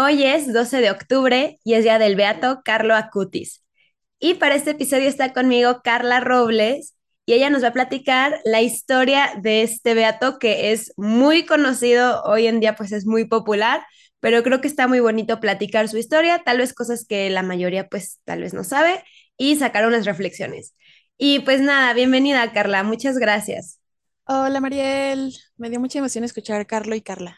Hoy es 12 de octubre y es día del Beato Carlo Acutis. Y para este episodio está conmigo Carla Robles y ella nos va a platicar la historia de este Beato que es muy conocido hoy en día, pues es muy popular, pero creo que está muy bonito platicar su historia, tal vez cosas que la mayoría pues tal vez no sabe y sacar unas reflexiones. Y pues nada, bienvenida Carla, muchas gracias. Hola Mariel, me dio mucha emoción escuchar Carlo y Carla.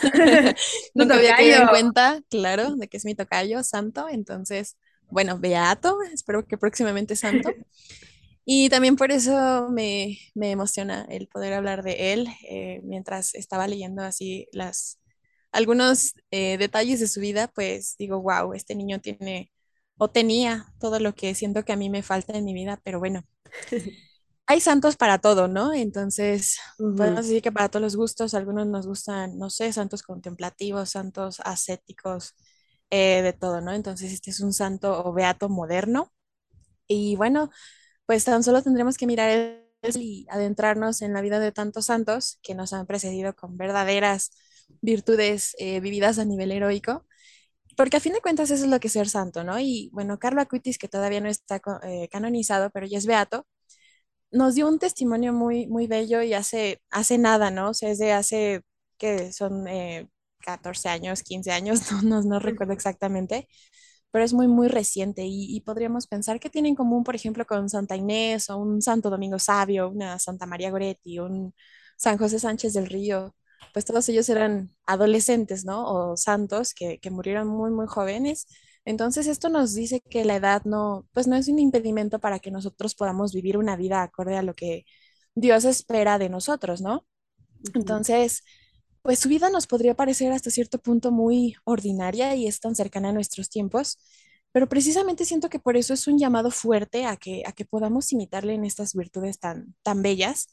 Tu Nunca había caído en cuenta, claro, de que es mi tocayo, santo. Entonces, bueno, beato, espero que próximamente santo. Y también por eso me, me emociona el poder hablar de él eh, mientras estaba leyendo así las, algunos eh, detalles de su vida, pues digo, wow, este niño tiene o tenía todo lo que siento que a mí me falta en mi vida, pero bueno, hay santos para todo, ¿no? Entonces, Ujú, podemos decir que para todos los gustos, algunos nos gustan, no sé, santos contemplativos, santos ascéticos, eh, de todo, ¿no? Entonces, este es un santo o beato moderno. Y bueno, pues tan solo tendremos que mirar el- y adentrarnos en la vida de tantos santos que nos han precedido con verdaderas virtudes eh, vividas a nivel heroico. Porque a fin de cuentas eso es lo que es ser santo, ¿no? Y bueno, Carlo Acutis, que todavía no está eh, canonizado, pero ya es beato, nos dio un testimonio muy, muy bello y hace, hace nada, ¿no? O sea, es de hace, que son eh, 14 años, 15 años, no, no, no recuerdo exactamente, pero es muy, muy reciente y, y podríamos pensar que tiene en común, por ejemplo, con Santa Inés o un Santo Domingo Sabio, una Santa María Goretti, un San José Sánchez del Río, pues todos ellos eran adolescentes, ¿no? O santos que, que murieron muy, muy jóvenes. Entonces esto nos dice que la edad no, pues no es un impedimento para que nosotros podamos vivir una vida acorde a lo que Dios espera de nosotros, ¿no? Entonces, pues su vida nos podría parecer hasta cierto punto muy ordinaria y es tan cercana a nuestros tiempos, pero precisamente siento que por eso es un llamado fuerte a que, a que podamos imitarle en estas virtudes tan, tan bellas,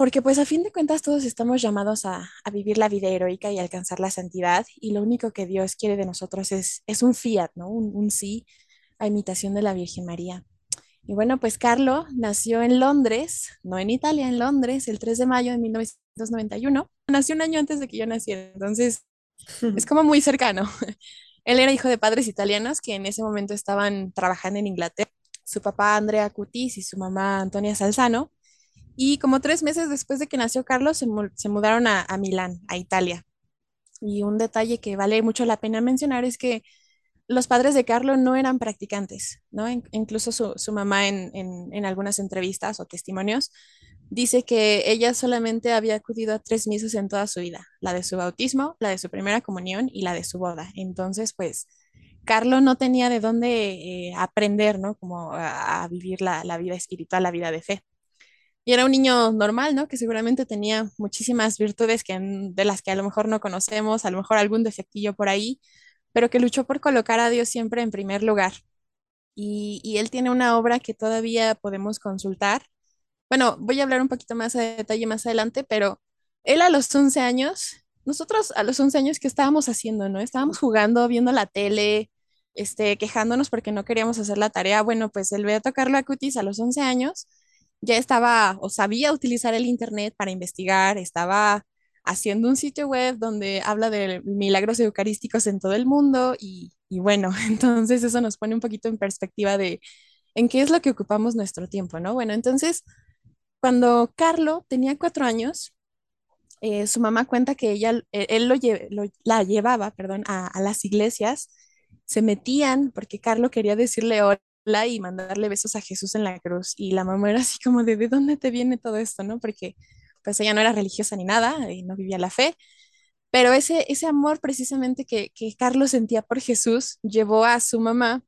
porque pues a fin de cuentas todos estamos llamados a, a vivir la vida heroica y alcanzar la santidad y lo único que Dios quiere de nosotros es, es un fiat, ¿no? Un, un sí a imitación de la Virgen María. Y bueno, pues Carlo nació en Londres, no en Italia, en Londres, el 3 de mayo de 1991. Nació un año antes de que yo naciera, entonces es como muy cercano. Él era hijo de padres italianos que en ese momento estaban trabajando en Inglaterra. Su papá Andrea Cutis y su mamá Antonia Salzano. Y como tres meses después de que nació Carlos, se, se mudaron a, a Milán, a Italia. Y un detalle que vale mucho la pena mencionar es que los padres de Carlo no eran practicantes, ¿no? In- incluso su, su mamá en, en, en algunas entrevistas o testimonios dice que ella solamente había acudido a tres misas en toda su vida, la de su bautismo, la de su primera comunión y la de su boda. Entonces, pues, Carlo no tenía de dónde eh, aprender, ¿no? Como a, a vivir la, la vida espiritual, la vida de fe. Y era un niño normal, ¿no? Que seguramente tenía muchísimas virtudes que, de las que a lo mejor no conocemos, a lo mejor algún defectillo por ahí, pero que luchó por colocar a Dios siempre en primer lugar. Y, y él tiene una obra que todavía podemos consultar. Bueno, voy a hablar un poquito más a detalle más adelante, pero él a los 11 años, nosotros a los 11 años, ¿qué estábamos haciendo, no? Estábamos jugando, viendo la tele, este, quejándonos porque no queríamos hacer la tarea. Bueno, pues el Beato Carlo Acutis a los 11 años ya estaba o sabía utilizar el internet para investigar, estaba haciendo un sitio web donde habla de milagros eucarísticos en todo el mundo y, y bueno, entonces eso nos pone un poquito en perspectiva de en qué es lo que ocupamos nuestro tiempo, ¿no? Bueno, entonces cuando Carlo tenía cuatro años, eh, su mamá cuenta que ella, eh, él lo, lle- la llevaba, perdón, a, a las iglesias, se metían porque Carlo quería decirle hola y mandarle besos a Jesús en la cruz y la mamá era así como de, ¿de dónde te viene todo esto, no? Porque pues ella no era religiosa ni nada y no vivía la fe, pero ese, ese amor precisamente que, que Carlos sentía por Jesús llevó a su mamá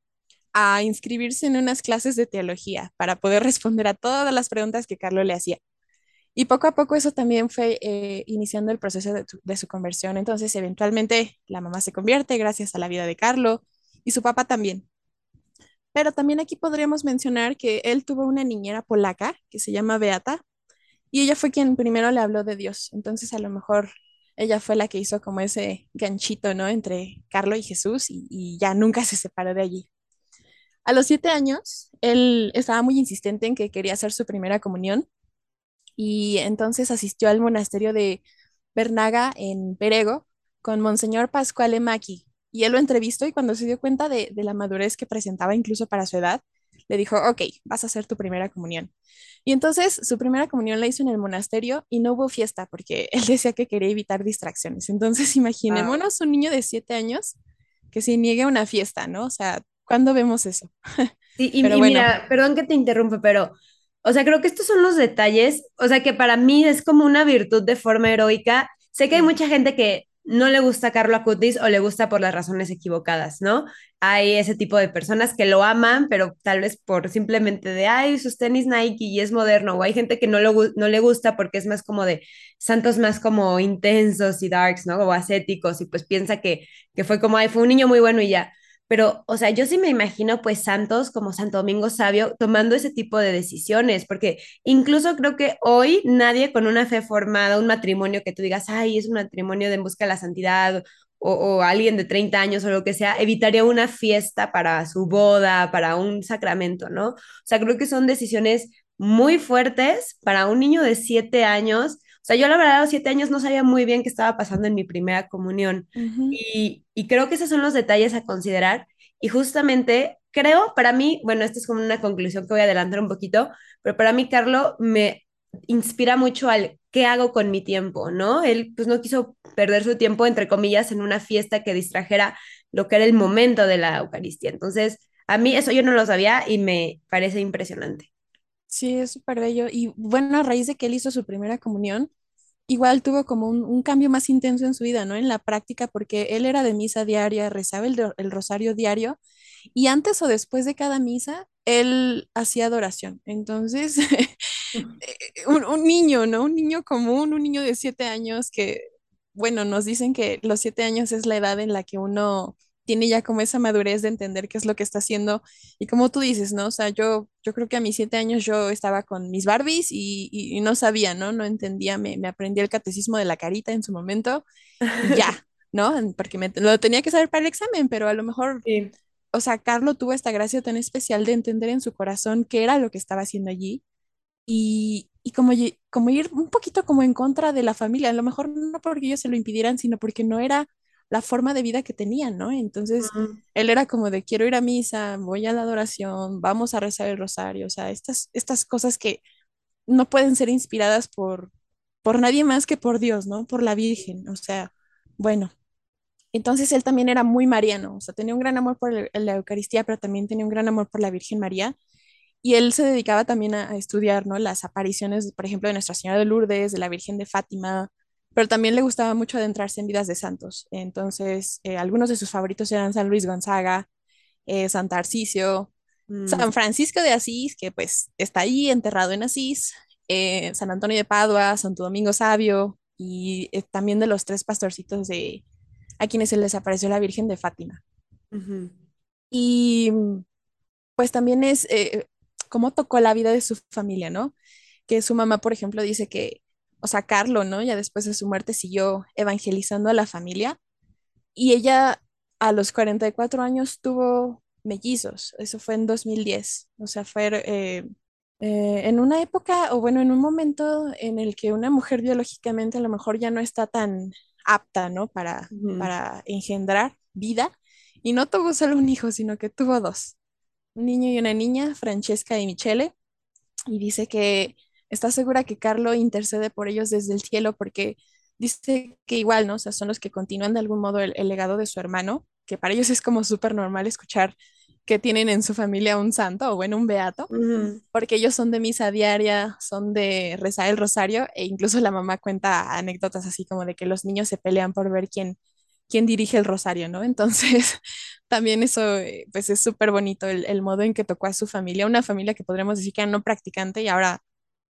a inscribirse en unas clases de teología para poder responder a todas las preguntas que Carlos le hacía. Y poco a poco eso también fue eh, iniciando el proceso de, tu- de su conversión. Entonces, eventualmente, la mamá se convierte gracias a la vida de Carlo y su papá también. Pero también aquí podríamos mencionar que él tuvo una niñera polaca que se llama Beata y ella fue quien primero le habló de Dios. Entonces, a lo mejor ella fue la que hizo como ese ganchito, ¿no? Entre Carlo y Jesús y, ya nunca se separó de allí. A los siete años, él estaba muy insistente en que quería hacer su primera comunión y entonces asistió al monasterio de Bernaga en Perego, con Monseñor Pascual Maki. Y él lo entrevistó y cuando se dio cuenta de, de la madurez que presentaba incluso para su edad, le dijo, ok, vas a hacer tu primera comunión. Y entonces su primera comunión la hizo en el monasterio y no hubo fiesta porque él decía que quería evitar distracciones. Entonces imaginémonos un niño de siete años que se niegue a una fiesta, ¿no? O sea, ¿cuándo vemos eso? Sí, y, y mira, perdón que te interrumpa, pero, o sea, creo que estos son los detalles, o sea, que para mí es como una virtud de forma heroica. Sé que hay mucha gente que no le gusta Carlo Acutis o le gusta por las razones equivocadas, ¿no? Hay ese tipo de personas que lo aman, pero tal vez por simplemente de, ay, sus tenis Nike y es moderno, o hay gente que no, lo, no le gusta porque es más como de santos más como intensos y darks, ¿no? O ascéticos, y pues piensa que, que fue como, ay, fue un niño muy bueno y ya. Pero, o sea, yo sí me imagino pues santos como Santo Domingo Sabio tomando ese tipo de decisiones, porque incluso creo que hoy nadie con una fe formada, un matrimonio que tú digas, ay, es un matrimonio de en busca de la santidad, o, alguien de 30 años o lo que sea, evitaría una fiesta para su boda, para un sacramento, ¿no? O sea, creo que son decisiones muy fuertes para un niño de 7 años sea, yo la verdad a los siete años no sabía muy bien qué estaba pasando en mi primera comunión. Uh -huh. y, y, creo que esos son los detalles a considerar. Y justamente creo, para mí, bueno, esta es como una conclusión que voy a adelantar un poquito, pero para mí, Carlo, me inspira mucho al qué hago con mi tiempo, ¿no? Él pues no quiso perder su tiempo, entre comillas, en una fiesta que distrajera lo que era el momento de la Eucaristía. Entonces, a mí eso yo no lo sabía y me parece impresionante. Sí, es súper bello. Y bueno, a raíz de que él hizo su primera comunión, igual tuvo como un, un, cambio más intenso en su vida, ¿no? En la práctica, porque él era de misa diaria, rezaba el, el rosario diario, y antes o después de cada misa, él hacía adoración. Entonces, un, un, niño, ¿no? Un niño común, un niño de siete años que, bueno, nos dicen que los siete años es la edad en la que uno tiene ya como esa madurez de entender qué es lo que está haciendo. Y como tú dices, ¿no? O sea, yo, yo creo que a mis siete años yo estaba con mis Barbies y, y, y no sabía, ¿no? No entendía, me, me, aprendí el catecismo de la carita en su momento y ya, ¿no? Porque me, lo tenía que saber para el examen, pero a lo mejor, sí. o sea, Carlos tuvo esta gracia tan especial de entender en su corazón qué era lo que estaba haciendo allí. Y, y como, como ir un poquito como en contra de la familia, a lo mejor no porque ellos se lo impidieran, sino porque no era la forma de vida que tenían, ¿no? Entonces, uh -huh. él era como de quiero ir a misa, voy a la adoración, vamos a rezar el rosario, o sea, estas, estas cosas que no pueden ser inspiradas por, por nadie más que por Dios, ¿no? Por la Virgen, o sea, bueno. Entonces él también era muy mariano, o sea, tenía un gran amor por el, la Eucaristía, pero también tenía un gran amor por la Virgen María. Y él se dedicaba también a, a estudiar, ¿no? Las apariciones, por ejemplo, de Nuestra Señora de Lourdes, de la Virgen de Fátima, pero también le gustaba mucho adentrarse en vidas de santos. Entonces, eh, algunos de sus favoritos eran San Luis Gonzaga, eh, San Tarcisio, mm. San Francisco de Asís, que pues está ahí enterrado en Asís, eh, San Antonio de Padua, Santo Domingo Sabio, y eh, también de los tres pastorcitos de a quienes se les apareció la Virgen de Fátima. Uh -huh. Y pues también es cómo tocó la vida de su familia, ¿no? Que su mamá, por ejemplo, dice que o sea, Carlo, ¿no? Ya después de su muerte siguió evangelizando a la familia y ella a los 44 años tuvo mellizos, eso fue en 2010, o sea, fue eh, eh, en una época, o bueno, en un momento en el que una mujer biológicamente a lo mejor ya no está tan apta, ¿no? Para, uh -huh. para engendrar vida, y no tuvo solo un hijo, sino que tuvo dos, un niño y una niña, Francesca y Michele, y dice que está segura que Carlo intercede por ellos desde el cielo porque dice que igual, ¿no? O sea, son los que continúan de algún modo el, el legado de su hermano, que para ellos es como súper normal escuchar que tienen en su familia un santo o bueno, un beato, uh -huh. porque ellos son de misa diaria, son de rezar el rosario e incluso la mamá cuenta anécdotas así como de que los niños se pelean por ver quién, quién dirige el rosario, ¿no? Entonces, también eso, eh, pues es súper bonito el, el, modo en que tocó a su familia, una familia que podríamos decir que era no practicante y ahora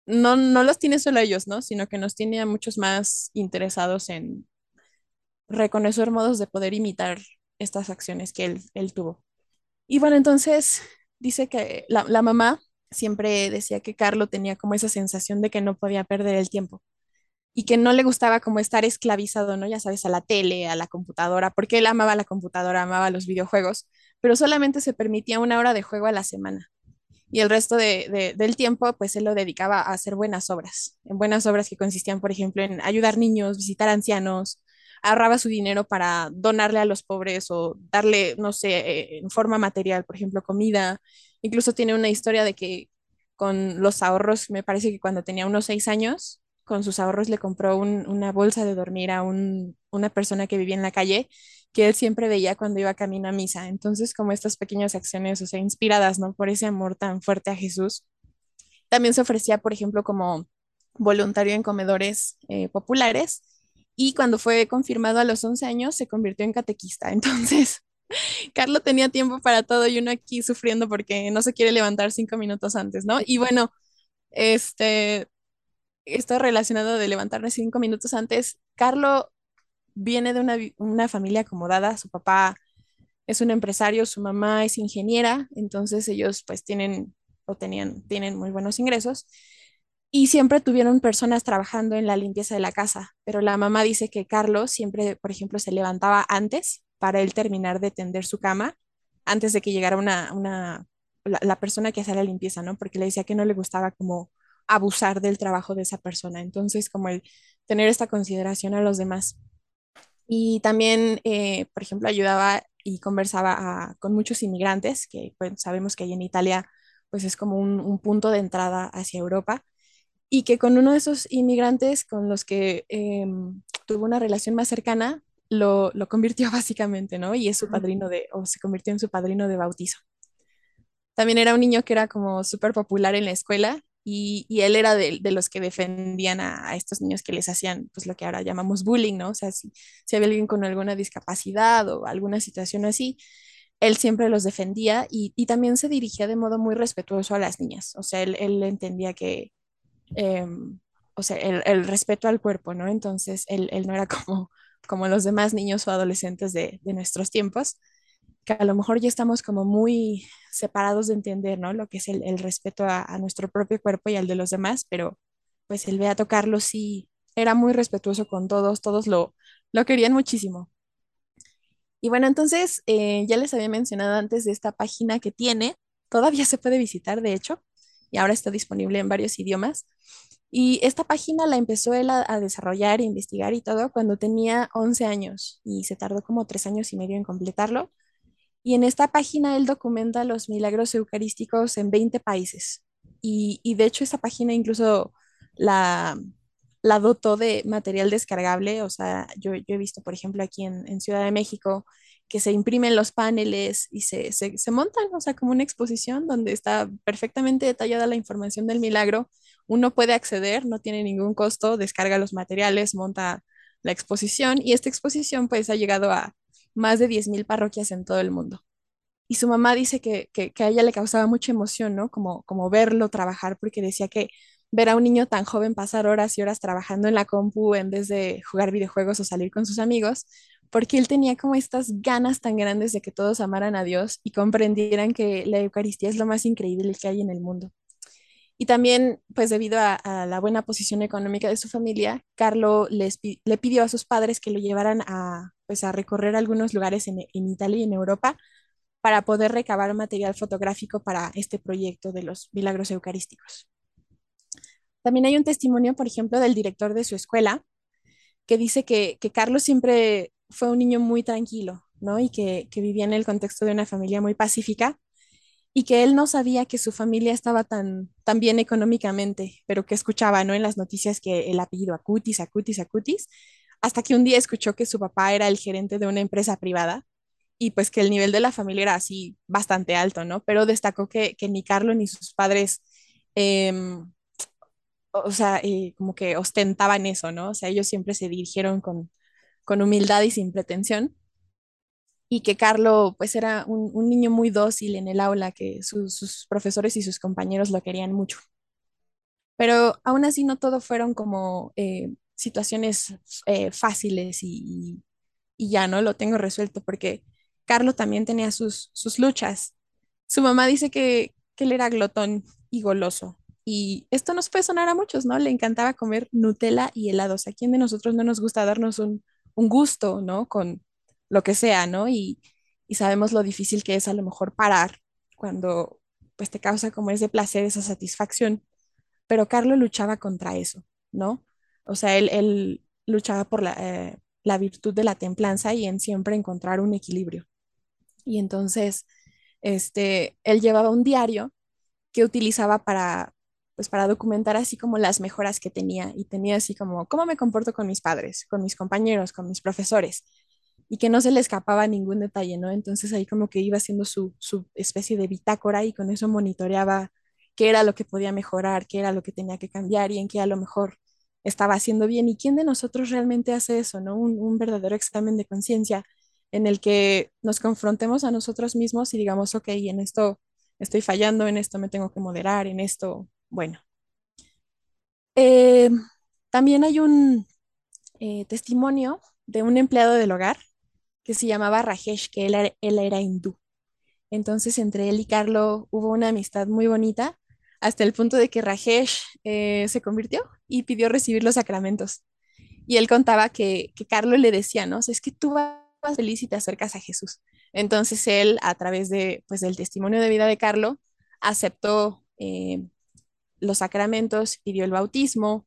no, no los tiene solo ellos, ¿no? Sino que nos tiene a muchos más interesados en reconocer modos de poder imitar estas acciones que él, él tuvo. Y bueno, entonces dice que la, la, mamá siempre decía que Carlo tenía como esa sensación de que no podía perder el tiempo y que no le gustaba como estar esclavizado, ¿no? Ya sabes, a la tele, a la computadora, porque él amaba la computadora, amaba los videojuegos, pero solamente se permitía una hora de juego a la semana y el resto de, de, del tiempo pues él lo dedicaba a hacer buenas obras, en buenas obras que consistían por ejemplo en ayudar niños, visitar ancianos, ahorraba su dinero para donarle a los pobres o darle, no sé, en forma material, por ejemplo, comida. Incluso tiene una historia de que con los ahorros, me parece que cuando tenía unos seis años, con sus ahorros le compró un- una bolsa de dormir a un- una persona que vivía en la calle, que él siempre veía cuando iba camino a misa. Entonces, como estas pequeñas acciones, o sea, inspiradas, ¿no? Por ese amor tan fuerte a Jesús. También se ofrecía, por ejemplo, como voluntario en comedores eh, populares y cuando fue confirmado a los 11 años se convirtió en catequista. Entonces, Carlos tenía tiempo para todo y uno aquí sufriendo porque no se quiere levantar cinco minutos antes, ¿no? Y bueno, este, esto relacionado de levantarme cinco minutos antes, Carlos viene de una, una familia acomodada, su papá es un empresario, su mamá es ingeniera, entonces ellos pues tienen o tenían, tienen muy buenos ingresos y siempre tuvieron personas trabajando en la limpieza de la casa, pero la mamá dice que Carlos siempre, por ejemplo, se levantaba antes para él terminar de tender su cama antes de que llegara una, una la, la persona que hacía la limpieza, ¿no? Porque le decía que no le gustaba como abusar del trabajo de esa persona. Entonces, como el tener esta consideración a los demás. Y también, eh, por ejemplo, ayudaba y conversaba a- con muchos inmigrantes, que pues, sabemos que ahí en Italia pues es como un, un punto de entrada hacia Europa, y que con uno de esos inmigrantes con los que em, tuvo una relación más cercana, lo, lo convirtió básicamente, ¿no? Y es su padrino de, o se convirtió en su padrino de bautizo. También era un niño que era como súper popular en la escuela y, él era de, los que defendían a, estos niños que les hacían pues lo que ahora llamamos bullying, ¿no? O sea, si, si había alguien con alguna discapacidad o alguna situación así, él siempre los defendía y, también se dirigía de modo muy respetuoso a las niñas. O sea, él, él entendía que, eh, o sea, el, el respeto al cuerpo, ¿no? Entonces, él, él no era como, como los demás niños o adolescentes de, de nuestros tiempos, que a lo mejor ya estamos como muy separados de entender, ¿no? Lo que es el, respeto a, a, nuestro propio cuerpo y al de los demás, pero pues el Beato Carlos sí era muy respetuoso con todos, todos lo, lo querían muchísimo. Y bueno, entonces eh, ya les había mencionado antes de esta página que tiene, todavía se puede visitar, de hecho, y ahora está disponible en varios idiomas. Y esta página la empezó él a, a desarrollar, investigar y todo cuando tenía 11 años y se tardó como tres años y medio en completarlo. Y en esta página él documenta los milagros eucarísticos en 20 países. Y, de hecho esa página incluso la, la dotó de material descargable. O sea, yo, yo he visto, por ejemplo, aquí en, en, Ciudad de México que se imprimen los paneles y se, se, se, montan, o sea, como una exposición donde está perfectamente detallada la información del milagro. Uno puede acceder, no tiene ningún costo, descarga los materiales, monta la exposición y esta exposición pues ha llegado a más de 10.000 parroquias en todo el mundo. Y su mamá dice que, que, que, a ella le causaba mucha emoción, ¿no? Como, como verlo trabajar, porque decía que ver a un niño tan joven pasar horas y horas trabajando en la compu en vez de jugar videojuegos o salir con sus amigos, porque él tenía como estas ganas tan grandes de que todos amaran a Dios y comprendieran que la Eucaristía es lo más increíble que hay en el mundo. Y también, pues debido a, la buena posición económica de su familia, Carlo les, le pidió a sus padres que lo llevaran a, pues, a recorrer algunos lugares en, en Italia y en Europa para poder recabar material fotográfico para este proyecto de los milagros eucarísticos. También hay un testimonio, por ejemplo, del director de su escuela, que dice que, que Carlos siempre fue un niño muy tranquilo, ¿no? Y que, que, vivía en el contexto de una familia muy pacífica y que él no sabía que su familia estaba tan, tan bien económicamente, pero que escuchaba, ¿no? En las noticias que el apellido Acutis, Acutis, Acutis, hasta que un día escuchó que su papá era el gerente de una empresa privada y pues que el nivel de la familia era así bastante alto, ¿no? Pero destacó que, que ni Carlos ni sus padres... Eh, o sea, eh, como que ostentaban eso, ¿no? O sea, ellos siempre se dirigieron con, con humildad y sin pretensión. Y que Carlo, pues, era un, un niño muy dócil en el aula, que su, sus profesores y sus compañeros lo querían mucho. Pero aún así no todo fueron como eh, situaciones eh, fáciles y, y, ya no lo tengo resuelto, porque Carlo también tenía sus, sus luchas. Su mamá dice que, que él era glotón y goloso, y esto nos puede sonar a muchos, ¿no? Le encantaba comer Nutella y helados. ¿A quién de nosotros no nos gusta darnos un, un gusto, ¿no? Con lo que sea, ¿no? Y, y, sabemos lo difícil que es a lo mejor parar cuando pues te causa como ese placer, esa satisfacción. Pero Carlos luchaba contra eso, ¿no? O sea, él, él luchaba por la, eh, la virtud de la templanza y en siempre encontrar un equilibrio. Y entonces, este, él llevaba un diario que utilizaba para, pues para documentar así como las mejoras que tenía y tenía así como cómo me comporto con mis padres, con mis compañeros, con mis profesores y que no se le escapaba ningún detalle, ¿no? Entonces ahí como que iba haciendo su, su especie de bitácora y con eso monitoreaba qué era lo que podía mejorar, qué era lo que tenía que cambiar y en qué a lo mejor estaba haciendo bien. ¿Y quién de nosotros realmente hace eso, ¿no? Un, un verdadero examen de conciencia en el que nos confrontemos a nosotros mismos y digamos, ok, en esto estoy fallando, en esto me tengo que moderar, en esto, bueno. Eh, también hay un eh, testimonio de un empleado del hogar que se llamaba Rajesh, que él, él era hindú. Entonces, entre él y Carlo hubo una amistad muy bonita, hasta el punto de que Rajesh eh, se convirtió y pidió recibir los sacramentos. Y él contaba que, que Carlo le decía, ¿no? es que tú vas feliz y te acercas a Jesús. Entonces él, a través de, pues, del testimonio de vida de Carlo, aceptó eh, los sacramentos, pidió el bautismo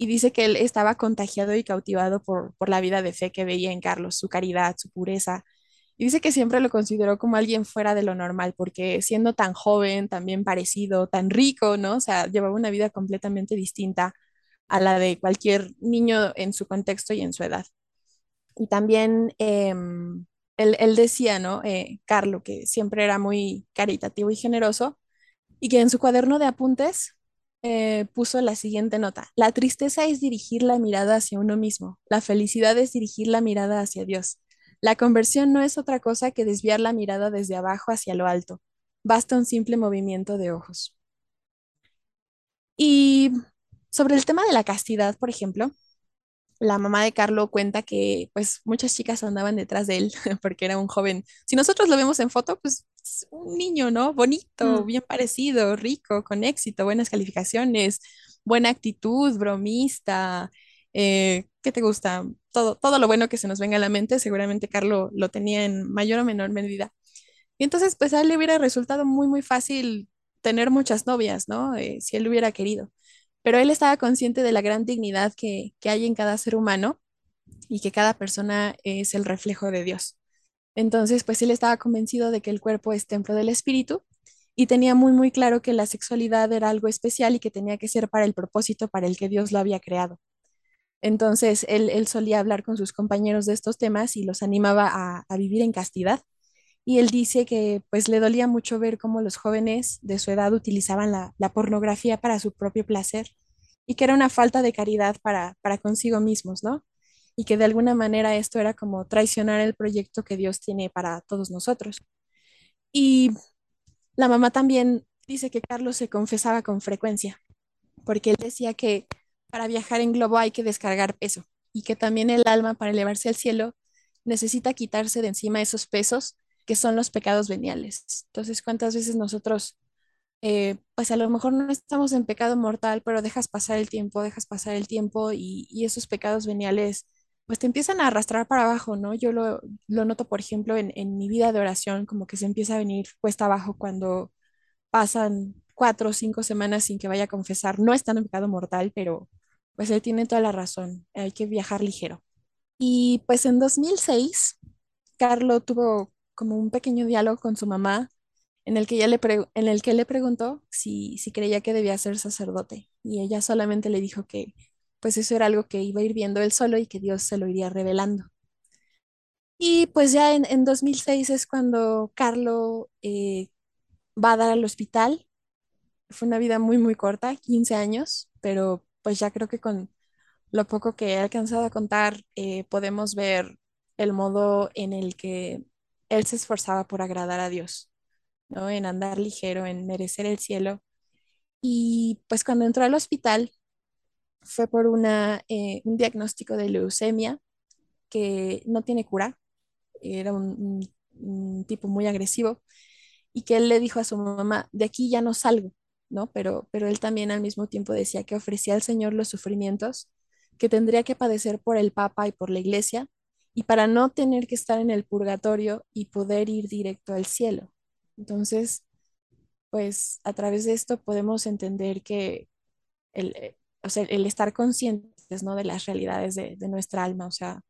y dice que él estaba contagiado y cautivado por, por la vida de fe que veía en Carlos, su caridad, su pureza. Y dice que siempre lo consideró como alguien fuera de lo normal, porque siendo tan joven, tan bien parecido, tan rico, ¿no? O sea, llevaba una vida completamente distinta a la de cualquier niño en su contexto y en su edad. Y también em, él, decía, ¿no? Eh, Carlo, que siempre era muy caritativo y generoso, y que en su cuaderno de apuntes eh, puso la siguiente nota. La tristeza es dirigir la mirada hacia uno mismo, la felicidad es dirigir la mirada hacia Dios. La conversión no es otra cosa que desviar la mirada desde abajo hacia lo alto. Basta un simple movimiento de ojos. Y sobre el tema de la castidad, por ejemplo, la mamá de Carlo cuenta que pues muchas chicas andaban detrás de él porque era un joven. Si nosotros lo vemos en foto, pues un niño, ¿no? Bonito, mm. bien parecido, rico, con éxito, buenas calificaciones, buena actitud, bromista. Eh, ¿Qué te gusta? Todo, todo lo bueno que se nos venga a la mente, seguramente Carlo lo tenía en mayor o menor medida. Y entonces, pues a él le hubiera resultado muy, muy fácil tener muchas novias, ¿no? Eh, si él hubiera querido pero él estaba consciente de la gran dignidad que, hay en cada ser humano y que cada persona es el reflejo de Dios. Entonces, pues él estaba convencido de que el cuerpo es templo del espíritu y tenía muy, muy claro que la sexualidad era algo especial y que tenía que ser para el propósito para el que Dios lo había creado. Entonces, él, solía hablar con sus compañeros de estos temas y los animaba a vivir en castidad y él dice que pues le dolía mucho ver cómo los jóvenes de su edad utilizaban la, pornografía para su propio placer y que era una falta de caridad para, para consigo mismos, ¿no? Y que de alguna manera esto era como traicionar el proyecto que Dios tiene para todos nosotros. Y la mamá también dice que Carlos se confesaba con frecuencia, porque él decía que para viajar en globo hay que descargar peso y que también el alma para elevarse al cielo necesita quitarse de encima esos pesos que son los pecados veniales. Entonces, ¿cuántas veces nosotros, eh, pues a lo mejor no estamos en pecado mortal, pero dejas pasar el tiempo, dejas pasar el tiempo y, esos pecados veniales, pues te empiezan a arrastrar para abajo, ¿no? Yo lo, noto, por ejemplo, en, en, mi vida de oración, como que se empieza a venir cuesta abajo cuando pasan cuatro o cinco semanas sin que vaya a confesar. No estando en pecado mortal, pero pues él tiene toda la razón, hay que viajar ligero. Y pues en 2006, Carlo tuvo como un pequeño diálogo con su mamá en el que ella le, en el que le preguntó si, si creía que debía ser sacerdote y ella solamente le dijo que pues eso era algo que iba a ir viendo él solo y que Dios se lo iría revelando. Y pues ya en, en 2006 es cuando Carlo eh, va a dar al hospital. Fue una vida muy, muy corta, 15 años, pero pues ya creo que con lo poco que he alcanzado a contar eh, podemos ver el modo en el que él se esforzaba por agradar a Dios, ¿no? En andar ligero, en merecer el cielo. Y pues cuando entró al hospital fue por una, eh, un diagnóstico de leucemia que no tiene cura, era un, tipo muy agresivo y que él le dijo a su mamá, de aquí ya no salgo, ¿no? Pero, pero él también al mismo tiempo decía que ofrecía al Señor los sufrimientos que tendría que padecer por el Papa y por la Iglesia y para no tener que estar en el purgatorio y poder ir directo al cielo. Entonces, pues a través de esto podemos entender que el, eh, o sea, el estar conscientes ¿no? de las realidades de, de, nuestra alma, o sea,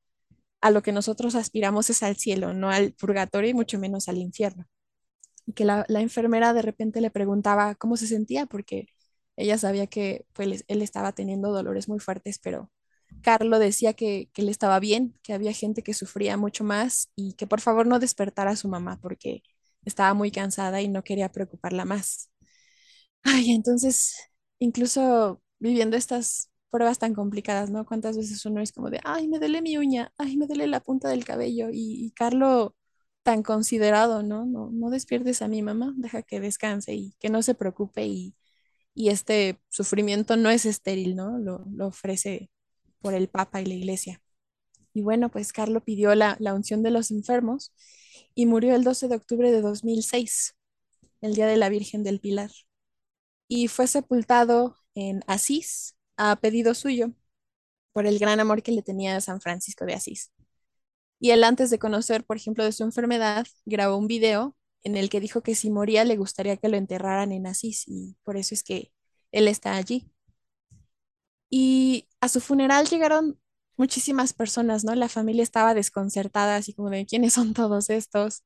a lo que nosotros aspiramos es al cielo, no al purgatorio y mucho menos al infierno. Y que la, la enfermera de repente le preguntaba cómo se sentía, porque ella sabía que pues, él estaba teniendo dolores muy fuertes, pero Carlo decía que, que él estaba bien, que había gente que sufría mucho más y que por favor no despertara a su mamá porque estaba muy cansada y no quería preocuparla más. Ay, entonces, incluso viviendo estas pruebas tan complicadas, ¿no? Cuántas veces uno es como de, ay, me duele mi uña, ay, me duele la punta del cabello y, y Carlo tan considerado, ¿no? ¿no? No despiertes a mi mamá, deja que descanse y que no se preocupe y, y este sufrimiento no es estéril, ¿no? Lo, lo ofrece por el Papa y la Iglesia. Y bueno, pues Carlo pidió la, la unción de los enfermos y murió el 12 de octubre de 2006, el Día de la Virgen del Pilar. Y fue sepultado en Asís a pedido suyo por el gran amor que le tenía San Francisco de Asís. Y él antes de conocer, por ejemplo, de su enfermedad, grabó un video en el que dijo que si moría le gustaría que lo enterraran en Asís y por eso es que él está allí. Y a su funeral llegaron muchísimas personas, ¿no? La familia estaba desconcertada, así como de quiénes son todos estos.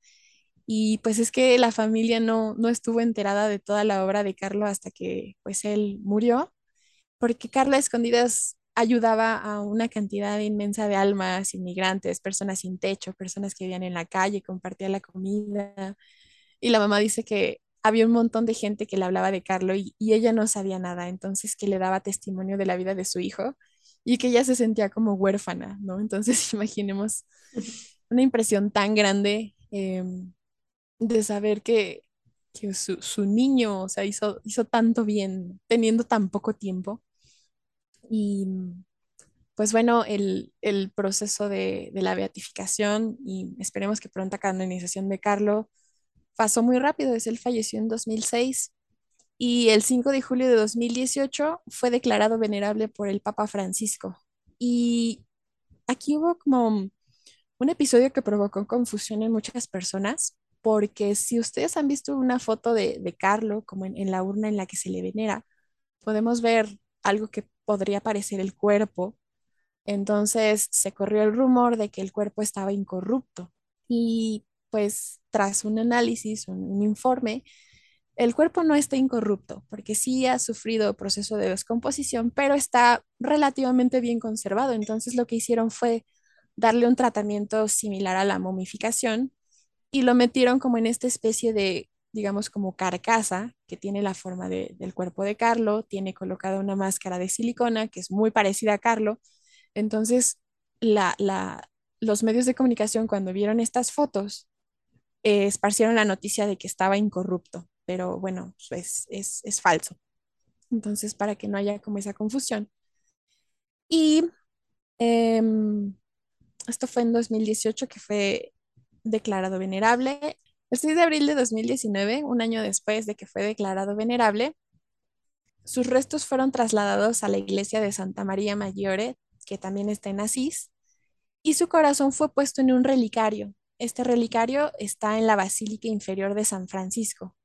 Y pues es que la familia no, no estuvo enterada de toda la obra de Carlo hasta que pues él murió, porque Carla Escondidas ayudaba a una cantidad inmensa de almas, inmigrantes, personas sin techo, personas que vivían en la calle, compartía la comida. Y la mamá dice que había un montón de gente que le hablaba de Carlo y, y ella no sabía nada, entonces que le daba testimonio de la vida de su hijo y que ella se sentía como huérfana, ¿no? Entonces imaginemos una impresión tan grande eh, de saber que, que su, su, niño, o sea, hizo, hizo tanto bien teniendo tan poco tiempo. Y pues bueno, el, el proceso de, de, la beatificación y esperemos que pronta canonización de Carlo pasó muy rápido, es él falleció en 2006 y el 5 de julio de 2018 fue declarado venerable por el Papa Francisco. Y aquí hubo como un episodio que provocó confusión en muchas personas, porque si ustedes han visto una foto de, de Carlo, como en, en, la urna en la que se le venera, podemos ver algo que podría parecer el cuerpo. Entonces se corrió el rumor de que el cuerpo estaba incorrupto. Y pues tras un análisis, un, informe, el cuerpo no está incorrupto, porque sí ha sufrido proceso de descomposición, pero está relativamente bien conservado. Entonces lo que hicieron fue darle un tratamiento similar a la momificación y lo metieron como en esta especie de, digamos, como carcasa que tiene la forma de, del cuerpo de Carlo, tiene colocada una máscara de silicona que es muy parecida a Carlo. Entonces, la, la, los medios de comunicación cuando vieron estas fotos eh, esparcieron la noticia de que estaba incorrupto, pero bueno, pues es, es falso. Entonces, para que no haya como esa confusión. Y eh, esto fue en 2018 que fue declarado venerable. El 6 de abril de 2019, un año después de que fue declarado venerable, sus restos fueron trasladados a la iglesia de Santa María Maggiore, que también está en Asís, y su corazón fue puesto en un relicario, este relicario está en la Basílica Inferior de San Francisco.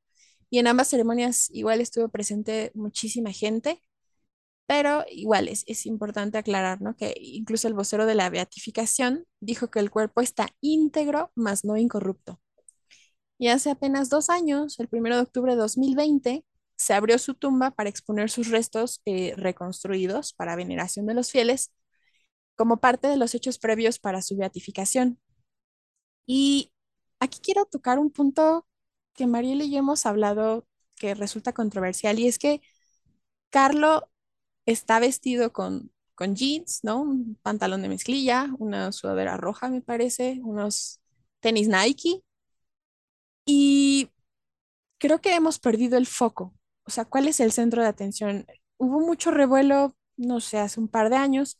Y en ambas ceremonias igual estuvo presente muchísima gente, pero igual es, importante aclarar ¿no? que incluso el vocero de la beatificación dijo que el cuerpo está íntegro, mas no incorrupto. Y hace apenas dos años, el 1 de octubre de 2020, se abrió su tumba para exponer sus restos eh, reconstruidos para veneración de los fieles como parte de los hechos previos para su beatificación. Y aquí quiero tocar un punto que Mariela y yo hemos hablado que resulta controversial y es que Carlo está vestido con, con jeans, ¿no? Un pantalón de mezclilla, una sudadera roja, me parece, unos tenis Nike. Y creo que hemos perdido el foco. O sea, ¿cuál es el centro de atención? Hubo mucho revuelo, no sé, hace un par de años,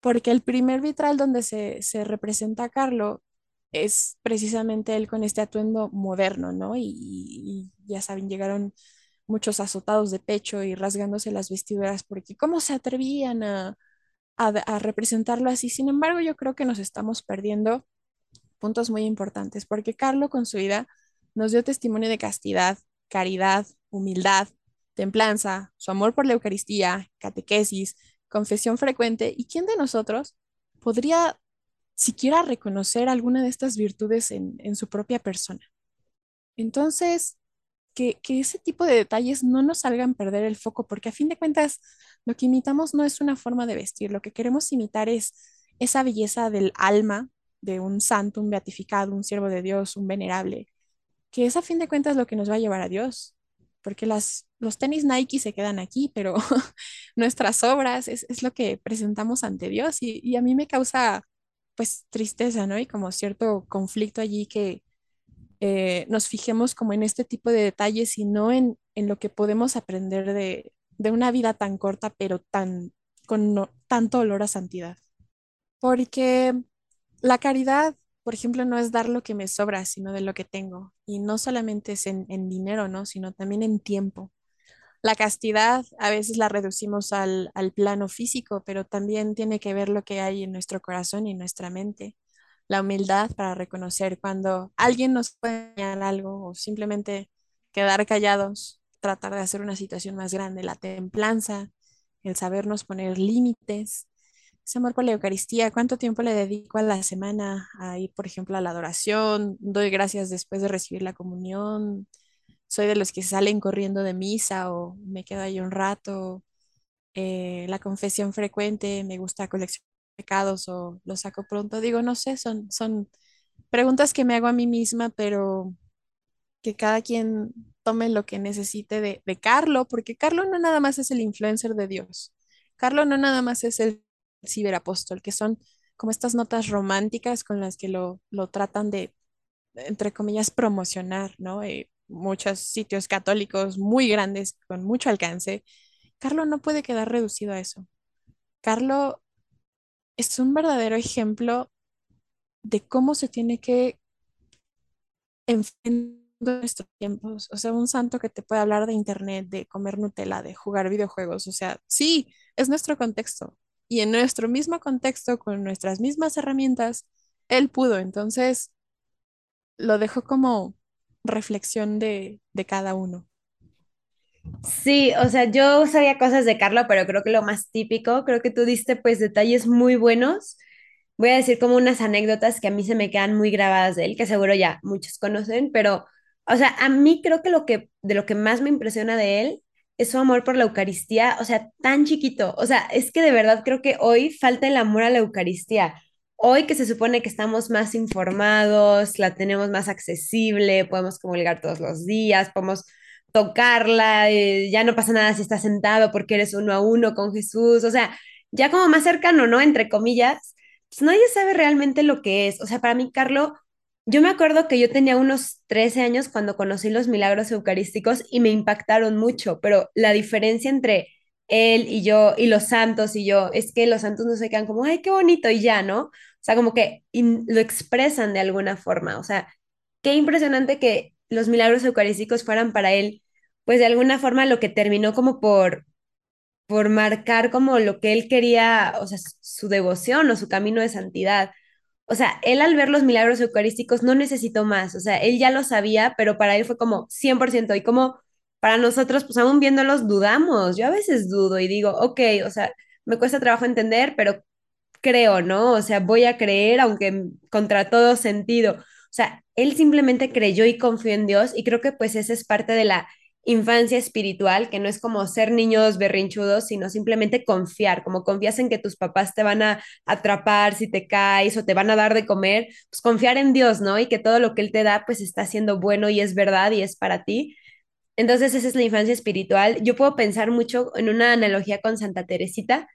porque el primer vitral donde se, se representa a Carlo es precisamente él con este atuendo moderno, ¿no? Y, ya saben, llegaron muchos azotados de pecho y rasgándose las vestiduras porque cómo se atrevían a, a, a representarlo así. Sin embargo, yo creo que nos estamos perdiendo puntos muy importantes porque Carlo con su vida nos dio testimonio de castidad, caridad, humildad, templanza, su amor por la Eucaristía, catequesis, confesión frecuente. ¿Y quién de nosotros podría siquiera reconocer alguna de estas virtudes en, en su propia persona. Entonces, que, que, ese tipo de detalles no nos salgan perder el foco, porque a fin de cuentas, lo que imitamos no es una forma de vestir, lo que queremos imitar es esa belleza del alma de un santo, un beatificado, un siervo de Dios, un venerable, que es a fin de cuentas lo que nos va a llevar a Dios, porque las, los tenis Nike se quedan aquí, pero nuestras obras es, es, lo que presentamos ante Dios y, y, a mí me causa pues tristeza, ¿no? Y como cierto conflicto allí que eh, nos fijemos como en este tipo de detalles y no en, en lo que podemos aprender de, de, una vida tan corta, pero tan con no, tanto olor a santidad. Porque la caridad, por ejemplo, no es dar lo que me sobra, sino de lo que tengo. Y no solamente es en, en dinero, ¿no? Sino también en tiempo. La castidad a veces la reducimos al, al, plano físico, pero también tiene que ver lo que hay en nuestro corazón y nuestra mente. La humildad para reconocer cuando alguien nos puede enseñar algo o simplemente quedar callados, tratar de hacer una situación más grande. La templanza, el sabernos poner límites, ese amor por la Eucaristía, ¿cuánto tiempo le dedico a la semana a ir, por ejemplo, a la adoración? Doy gracias después de recibir la comunión. Soy de los que salen corriendo de misa o me quedo ahí un rato. Eh, la confesión frecuente, me gusta coleccionar pecados o los saco pronto. Digo, no sé, son, son preguntas que me hago a mí misma, pero que cada quien tome lo que necesite de, de Carlo, porque Carlo no nada más es el influencer de Dios. Carlo no nada más es el ciberapóstol, que son como estas notas románticas con las que lo, lo tratan de, entre comillas, promocionar, ¿no? Eh, muchos sitios católicos muy grandes, con mucho alcance. Carlo no puede quedar reducido a eso. Carlo es un verdadero ejemplo de cómo se tiene que enfrentar nuestros tiempos. O sea, un santo que te puede hablar de internet, de comer Nutella, de jugar videojuegos. O sea, sí, es nuestro contexto, y en nuestro mismo contexto, con nuestras mismas herramientas, él pudo. Entonces, lo dejo como reflexión de, de cada uno. Sí, o sea, yo sabía cosas de Carlo, pero creo que lo más típico, creo que tú diste pues detalles muy buenos. Voy a decir como unas anécdotas que a mí se me quedan muy grabadas de él, que seguro ya muchos conocen, pero, o sea, a mí creo que lo que de lo que más me impresiona de él es su amor por la Eucaristía, o sea, tan chiquito. O sea, es que de verdad creo que hoy falta el amor a la Eucaristía. Hoy que se supone que estamos más informados, la tenemos más accesible, podemos comulgar todos los días, podemos tocarla, eh, ya no pasa nada si estás sentado porque eres uno a uno con Jesús, o sea, ya como más cercano, ¿no? Entre comillas, pues nadie sabe realmente lo que es. O sea, para mí, Carlos, yo me acuerdo que yo tenía unos 13 años cuando conocí los milagros eucarísticos y me impactaron mucho, pero la diferencia entre él y yo y los santos y yo es que los santos no se quedan como, ay, qué bonito y ya, ¿no? O sea, como que lo expresan de alguna forma. O sea, qué impresionante que los milagros eucarísticos fueran para él, pues de alguna forma lo que terminó como por por marcar como lo que él quería, o sea, su devoción o su camino de santidad o sea, él al ver los milagros eucarísticos no necesitó más, o sea, él ya lo sabía, pero para él fue como 100% y como para nosotros, pues aún viéndolos dudamos, yo a veces dudo y digo, ok, o sea, me cuesta trabajo entender, pero creo, ¿no? O sea, voy a creer aunque contra todo sentido. O sea, él simplemente creyó y confió en Dios y creo que pues esa es parte de la infancia espiritual, que no es como ser niños berrinchudos, sino simplemente confiar, como confías en que tus papás te van a atrapar si te caes o te van a dar de comer, pues confiar en Dios, ¿no? Y que todo lo que Él te da, pues está siendo bueno y es verdad y es para ti. Entonces esa es la infancia espiritual. Yo puedo pensar mucho en una analogía con Santa Teresita,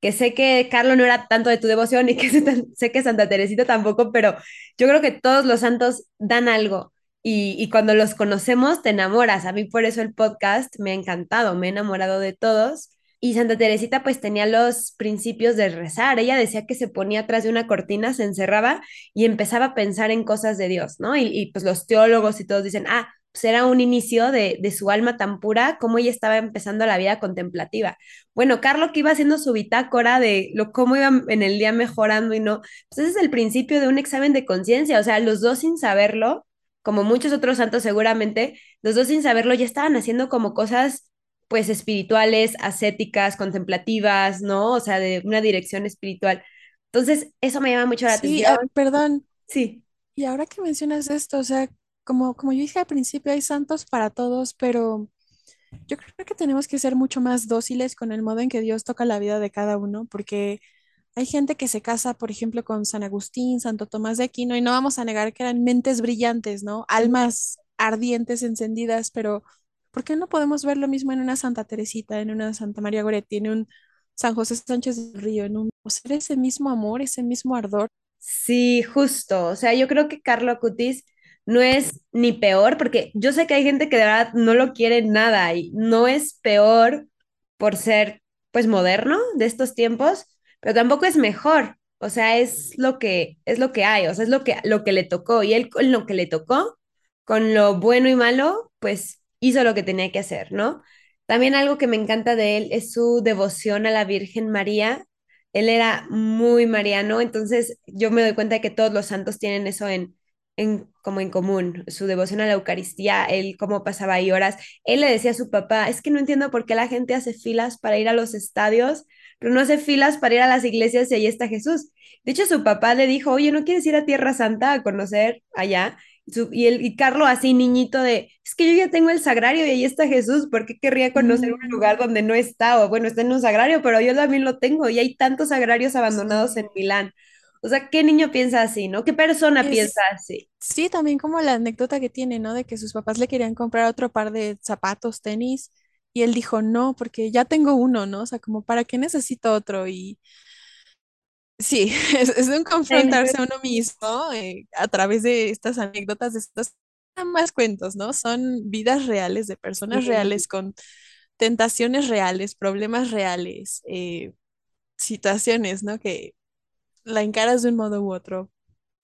que sé que Carlos no era tanto de tu devoción y que sé que Santa Teresita tampoco, pero yo creo que todos los santos dan algo y, cuando los conocemos te enamoras. A mí por eso el podcast me ha encantado, me he enamorado de todos. Y Santa Teresita pues tenía los principios de rezar. Ella decía que se ponía atrás de una cortina, se encerraba y empezaba a pensar en cosas de Dios, ¿no? Y, pues los teólogos y todos dicen, ah, pues era un inicio de, de, su alma tan pura como ella estaba empezando la vida contemplativa. Bueno, Carlos que iba haciendo su bitácora de lo, cómo iba en el día mejorando y no, pues ese es el principio de un examen de conciencia, o sea, los dos sin saberlo como muchos otros santos seguramente, los dos sin saberlo ya estaban haciendo como cosas pues espirituales, ascéticas, contemplativas, ¿no? O sea, de una dirección espiritual. Entonces, eso me llama mucho la Sí, atención. ah, perdón. Sí, Y ahora que mencionas esto, o sea, como, como yo dije al principio, hay santos para todos, pero yo creo que tenemos que ser mucho más dóciles con el modo en que Dios toca la vida de cada uno, porque hay gente que se casa, por ejemplo, con San Agustín, Santo Tomás de Aquino, y no vamos a negar que eran mentes brillantes, ¿no? Almas ardientes, encendidas, pero ¿por qué no podemos ver lo mismo en una Santa Teresita, en una Santa María Goretti, en un San José Sánchez del Río, en un, o sea, ese mismo amor, ese mismo ardor? sí, justo. O sea, yo creo que Carlo Acutis no es ni peor, porque yo sé que hay gente que de verdad no lo quiere nada y no es peor por ser, pues, moderno de estos tiempos, pero tampoco es mejor. O sea, es lo que, es lo que hay, o sea, es lo que, lo que le tocó. Y él con lo que le tocó, con lo bueno y malo, pues hizo lo que tenía que hacer, ¿no? También algo que me encanta de él es su devoción a la Virgen María él era muy mariano, entonces yo me doy cuenta de que todos los santos tienen eso en, en, como en común, su devoción a la Eucaristía, él cómo pasaba ahí horas. Él le decía a su papá, es que no entiendo por qué la gente hace filas para ir a los estadios, pero no hace filas para ir a las iglesias y ahí está Jesús. De hecho, su papá le dijo, oye, ¿no quieres ir a Tierra Santa a conocer allá? Su- y, el, y Carlos así, niñito de, es que yo ya tengo el sagrario y ahí está Jesús, ¿por qué querría conocer un Mm, lugar donde no está? O bueno, está en un sagrario, pero yo también lo tengo y hay tantos sagrarios abandonados en. Milán. O sea, ¿qué niño piensa así, no? ¿Qué persona piensa así? sí, también como la anécdota que tiene, ¿no? De que sus papás le querían comprar otro par de zapatos, tenis, y él dijo, no, porque ya tengo uno, ¿no? O sea, como, ¿para qué necesito otro? Y sí, es, es un confrontarse a uno mismo eh, a través de estas anécdotas, de estos más cuentos, ¿no? Son vidas reales de personas reales con tentaciones reales, problemas reales, eh, situaciones, ¿no? Que la encaras de un modo u otro.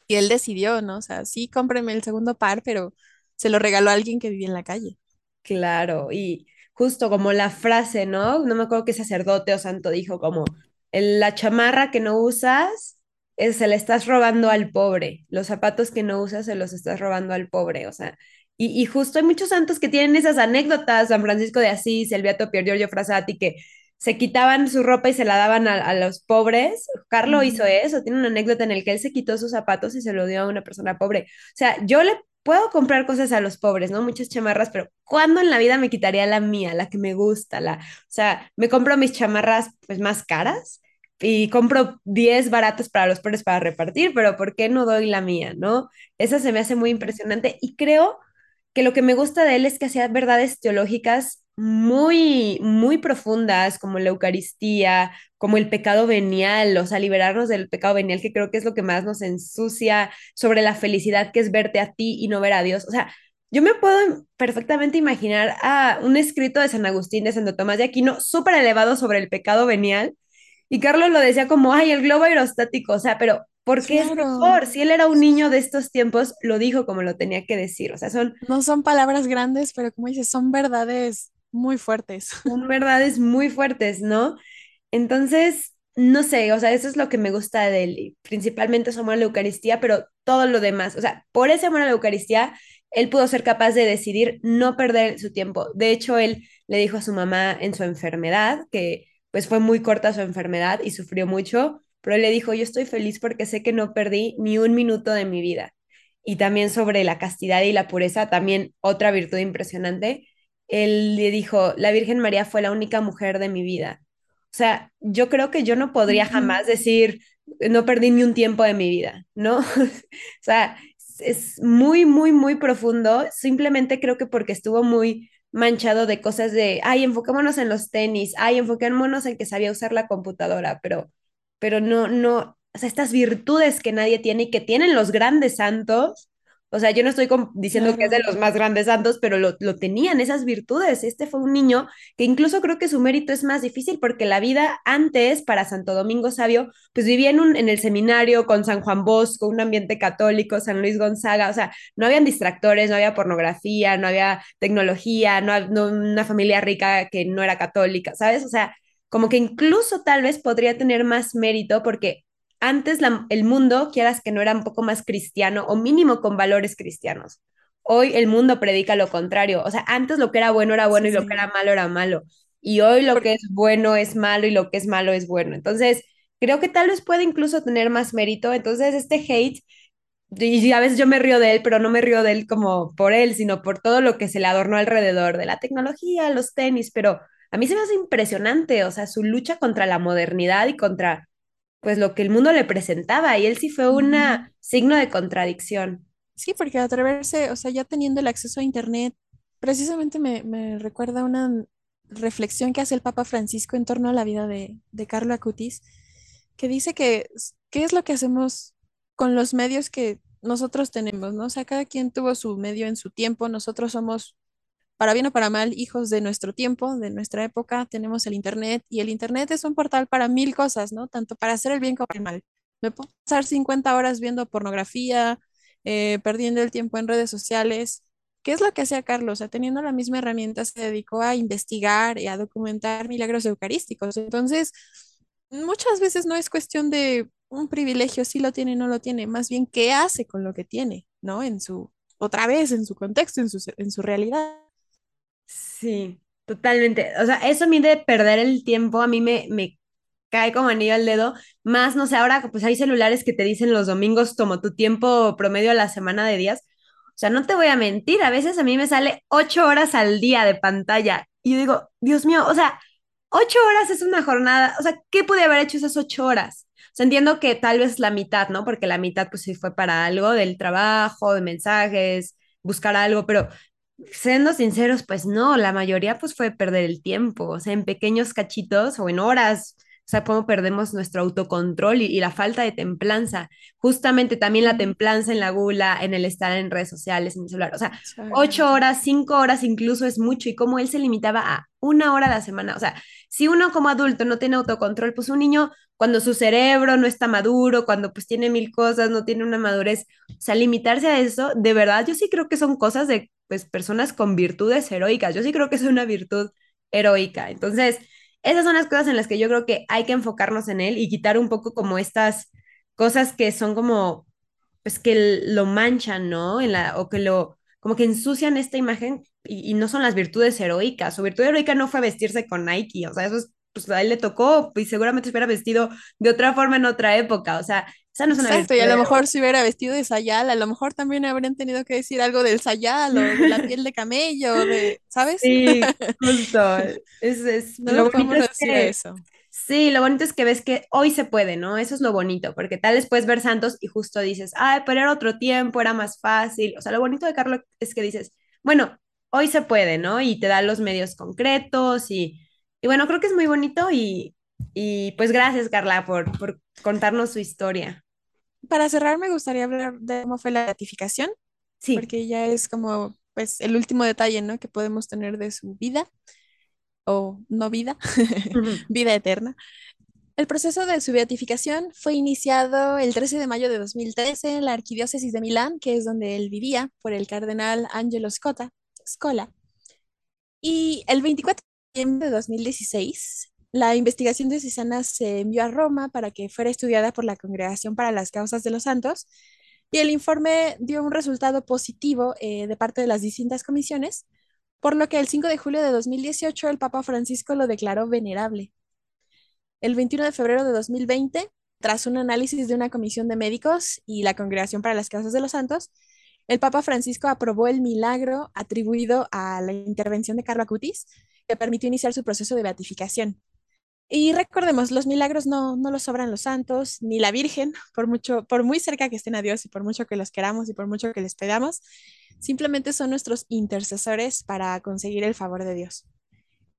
Y él decidió, ¿no? O sea, sí, cómpreme el segundo par, pero se lo regaló a alguien que vivía en la calle. claro. Y justo como la frase, ¿no? No me acuerdo qué sacerdote o santo dijo, como, "El- la chamarra que no usas, eh, se le estás robando al pobre. Los zapatos que no usas, se los estás robando al pobre. O sea, y, y justo hay muchos santos que tienen esas anécdotas, San Francisco de Asís, el Beato Pier Giorgio Frassati, que se quitaban su ropa y se la daban a, a los pobres. Carlo hizo Ujú. eso, tiene una anécdota en el que él se quitó sus zapatos y se lo dio a una persona pobre. O sea, yo le puedo comprar cosas a los pobres, ¿no? Muchas chamarras, pero ¿cuándo en la vida me quitaría la mía, la que me gusta? La... O sea, me compro mis chamarras pues más caras y compro 10 baratas para los pobres para repartir, pero ¿por qué no doy la mía, no? Esa se me hace muy impresionante y creo que lo que me gusta de él es que hacía verdades teológicas muy, muy profundas, como la Eucaristía, como el pecado venial, o sea, liberarnos del pecado venial, que creo que es lo que más nos ensucia, sobre la felicidad que es verte a ti y no ver a Dios. O sea, yo me puedo perfectamente imaginar a un escrito de San Agustín de Santo Tomás de Aquino súper elevado sobre el pecado venial, y Carlos lo decía como, ay, el globo aerostático, o sea, pero ¿por qué es Claro, mejor? Si él era un niño de estos tiempos, lo dijo como lo tenía que decir, o sea, son no son palabras grandes, pero como dices, son verdades muy fuertes. son verdades muy fuertes, ¿no? Entonces, no sé, o sea, eso es lo que me gusta de él, principalmente su amor a la Eucaristía, pero todo lo demás, o sea, por ese amor a la Eucaristía, él pudo ser capaz de decidir no perder su tiempo. De hecho, él le dijo a su mamá en su enfermedad, que pues fue muy corta su enfermedad y sufrió mucho, pero él le dijo, yo estoy feliz porque sé que no perdí ni un minuto de mi vida. Y también sobre la castidad y la pureza, también otra virtud impresionante. Él le dijo, la Virgen María fue la única mujer de mi vida o sea, yo creo que yo no podría jamás decir, no perdí ni un tiempo de mi vida, ¿no? O sea, es muy, muy, muy profundo. Simplemente creo que porque estuvo muy manchado de cosas de, ay, enfocémonos en los tenis, ay, enfoquémonos en que sabía usar la computadora, pero, pero no, no, o sea, estas virtudes que nadie tiene y que tienen los grandes santos. O sea, yo no estoy diciendo que es de los más grandes santos, pero lo, lo tenían esas virtudes. Este fue un niño que incluso creo que su mérito es más difícil porque la vida antes para Santo Domingo Sabio, pues vivía en, un, en el seminario con San Juan Bosco, un ambiente católico, San Luis Gonzaga, o sea, no habían distractores, no había pornografía, no había tecnología, no, no una familia rica que no era católica, ¿sabes? O sea, como que incluso tal vez podría tener más mérito porque antes la, el mundo, quieras que no era un poco más cristiano o mínimo con valores cristianos. Hoy el mundo predica lo contrario. O sea, antes lo que era bueno era bueno y lo que era malo era malo. Y hoy lo que es bueno es malo y lo que es malo es bueno. Entonces, creo que tal vez puede incluso tener más mérito. Entonces, este hate, y a veces yo me río de él, pero no me río de él como por él, sino por todo lo que se le adornó alrededor de la tecnología, los tenis, pero a mí se me hace impresionante, o sea, su lucha contra la modernidad y contra, pues, lo que el mundo le presentaba, y él sí fue un signo de contradicción. Sí, porque atreverse, o sea, ya teniendo el acceso a Internet, precisamente me, me recuerda una reflexión que hace el Papa Francisco en torno a la vida de, de Carlo Acutis, que dice que qué es lo que hacemos con los medios que nosotros tenemos, ¿no? O sea, cada quien tuvo su medio en su tiempo, nosotros somos, para bien o para mal, hijos de nuestro tiempo, de nuestra época, tenemos el Internet y el Internet es un portal para mil cosas, ¿no? Tanto para hacer el bien como el mal. Me puedo pasar 50 horas viendo pornografía eh, perdiendo el tiempo en redes sociales. ¿Qué es lo que hacía Carlos? O sea, teniendo la misma herramienta, se dedicó a investigar y a documentar milagros eucarísticos. Entonces, muchas veces no es cuestión de un privilegio, si lo tiene o no lo tiene, más bien qué hace con lo que tiene, ¿no? En su, otra vez, en su contexto, en su, en su realidad. Sí, totalmente. O sea, eso a mí de perder el tiempo, a mí me, me cae como anillo al dedo. Más, no sé, ahora pues hay celulares que te dicen los domingos como tu tiempo promedio a la semana de días. O sea, no te voy a mentir, a veces a mí me sale ocho horas al día de pantalla. Y yo digo, Dios mío, o sea, ocho horas es una jornada. O sea, ¿qué pude haber hecho esas ocho horas? O sea, entiendo que tal vez la mitad, ¿no? Porque la mitad pues sí fue para algo del trabajo, de mensajes, buscar algo, pero Siendo sinceros, pues no, la mayoría pues fue perder el tiempo, o sea, en pequeños cachitos o en horas, o sea, cómo perdemos nuestro autocontrol y, y la falta de templanza. Justamente también la templanza en la gula, en el estar en redes sociales, en el celular, o sea, ocho horas, cinco horas incluso es mucho y cómo él se limitaba a una hora a la semana, o sea, si uno como adulto no tiene autocontrol, pues un niño cuando su cerebro no está maduro, cuando pues tiene mil cosas, no tiene una madurez, o sea, limitarse a eso, de verdad, yo sí creo que son cosas de pues personas con virtudes heroicas. Yo sí creo que es una virtud heroica. Entonces, esas son las cosas en las que yo creo que hay que enfocarnos en él y quitar un poco como estas cosas que son como, pues que lo manchan, ¿no? En la, o que lo, como que ensucian esta imagen y, y no son las virtudes heroicas. Su virtud heroica no fue vestirse con Nike, o sea, eso es, pues a él le tocó y seguramente se hubiera vestido de otra forma en otra época, o sea, esa no es una Exacto, y a lo mejor si hubiera vestido de sayal, a lo mejor también habrían tenido que decir algo del sayal o de la piel de camello, de, ¿sabes? Sí, justo. Es, es, No lo bonito es que, eso. sí, lo bonito es que ves que hoy se puede, ¿no? Eso es lo bonito, porque tal vez puedes ver santos y justo dices, ay, pero era otro tiempo, era más fácil. O sea, lo bonito de Carlos es que dices, bueno, hoy se puede, ¿no? Y te da los medios concretos y, y bueno, creo que es muy bonito y, y pues gracias, Carla, por, por contarnos su historia. Para cerrar, me gustaría hablar de cómo fue la ratificación, Sí. porque ya es como, pues, el último detalle, ¿no? que podemos tener de su vida o no vida, vida eterna. El proceso de su beatificación fue iniciado el 13 de mayo de 2013 en la Arquidiócesis de Milán, que es donde él vivía, por el cardenal Angelo Scotta, Scola. Y el 24 de diciembre de 2016, la investigación de Susana se envió a Roma para que fuera estudiada por la Congregación para las Causas de los Santos y el informe dio un resultado positivo eh, de parte de las distintas comisiones, por lo que el 5 de julio de 2018 el Papa Francisco lo declaró venerable. El 21 de febrero de 2020, tras un análisis de una comisión de médicos y la Congregación para las Causas de los Santos, el Papa Francisco aprobó el milagro atribuido a la intervención de Carlo Acutis, que permitió iniciar su proceso de beatificación. Y recordemos, los milagros no, no los sobran los santos, ni la Virgen, por mucho, por muy cerca que estén a Dios y por mucho que los queramos y por mucho que les pedamos, simplemente son nuestros intercesores para conseguir el favor de Dios.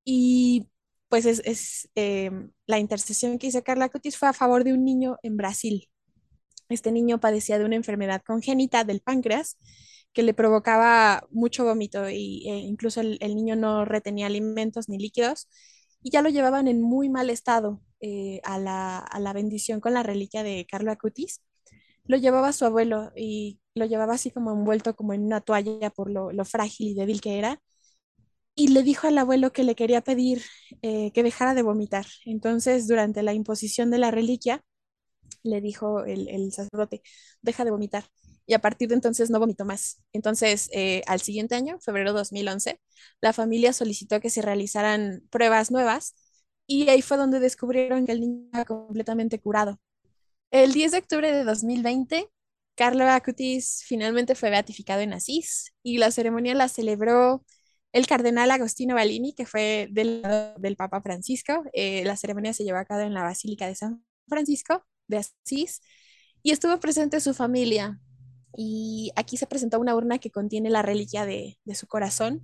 Y pues es, es eh, la intercesión que hizo Carla Cutis fue a favor de un niño en Brasil. Este niño padecía de una enfermedad congénita del páncreas que le provocaba mucho vómito e incluso el, el, niño no retenía alimentos ni líquidos y ya lo llevaban en muy mal estado eh, a, la, a, la, bendición con la reliquia de Carlo Acutis. Lo llevaba su abuelo y lo llevaba así como envuelto como en una toalla por lo, lo frágil y débil que era y le dijo al abuelo que le quería pedir eh, que dejara de vomitar. Entonces, durante la imposición de la reliquia, le dijo el, el sacerdote, deja de vomitar. Y a partir de entonces no vomitó más. Entonces, eh, al siguiente año, febrero 2011, la familia solicitó que se realizaran pruebas nuevas y ahí fue donde descubrieron que el niño estaba completamente curado. El 10 de octubre de 2020, Carlo Acutis finalmente fue beatificado en Asís y la ceremonia la celebró el cardenal Agostino Balini, que fue del, del Papa Francisco. Eh, la ceremonia se llevó a cabo en la Basílica de San Francisco de Asís y estuvo presente su familia. Y aquí se presentó una urna que contiene la reliquia de, de su corazón.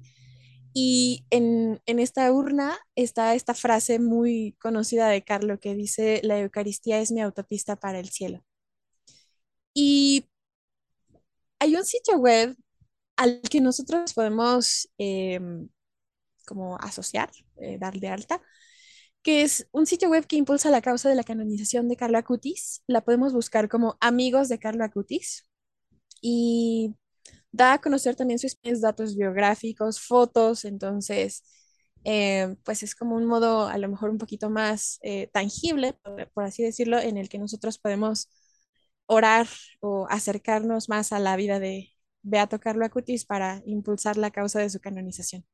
Y en, en, esta urna está esta frase muy conocida de Carlo que dice, la Eucaristía es mi autopista para el cielo. Y hay un sitio web al que nosotros podemos eh, como asociar, eh, dar de alta, que es un sitio web que impulsa la causa de la canonización de Carlo Acutis. La podemos buscar como Amigos de Carlo Acutis. Y da a conocer también sus datos biográficos, fotos, entonces, eh, pues es como un modo a lo mejor un poquito más eh, tangible, por, así decirlo, en el que nosotros podemos orar o acercarnos más a la vida de Beato Carlo Acutis para impulsar la causa de su canonización.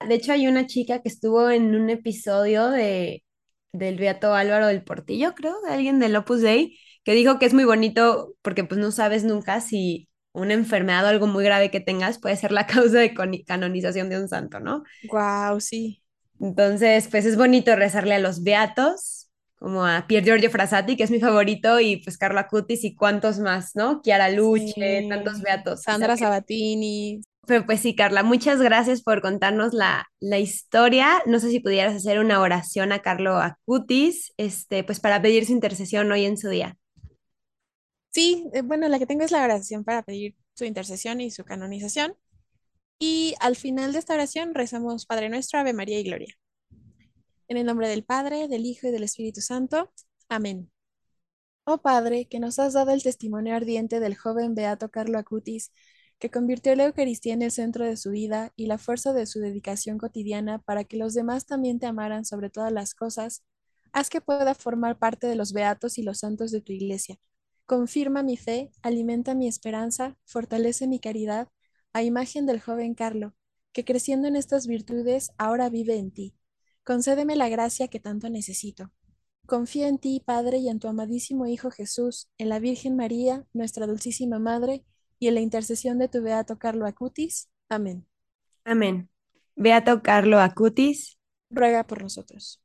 De hecho, hay una chica que estuvo en un episodio de, del Beato Álvaro del Portillo, creo, de alguien del Opus Dei, que dijo que es muy bonito porque pues no sabes nunca si una enfermedad o algo muy grave que tengas puede ser la causa de canonización de un santo, ¿no? Wow, sí. Entonces, pues es bonito rezarle a los beatos, como a Pier Giorgio Frassati, que es mi favorito, y pues Carlo Acutis y cuántos más, ¿no? Chiara Luce, sí. tantos beatos. Sandra Sabatini. Pero pues sí, Carla, muchas gracias por contarnos la, la, historia. No sé si pudieras hacer una oración a Carlo Acutis, este, pues para pedir su intercesión hoy en su día. Sí, eh, bueno, la que tengo es la oración para pedir su intercesión y su canonización. Y al final de esta oración rezamos Padre Nuestro, Ave María y Gloria. En el nombre del Padre, del Hijo y del Espíritu Santo. Amén. Oh Padre, que nos has dado el testimonio ardiente del joven Beato Carlo Acutis, que convirtió la Eucaristía en el centro de su vida y la fuerza de su dedicación cotidiana para que los demás también te amaran sobre todas las cosas, haz que pueda formar parte de los beatos y los santos de tu iglesia Confirma mi fe, alimenta mi esperanza, fortalece mi caridad, a imagen del joven Carlo, que creciendo en estas virtudes ahora vive en ti. Concédeme la gracia que tanto necesito. Confío en ti, Padre, y en tu amadísimo Hijo Jesús, en la Virgen María, nuestra dulcísima Madre, y en la intercesión de tu Beato Carlo Acutis. Amén. Amén. Beato Carlo Acutis. Ruega por nosotros.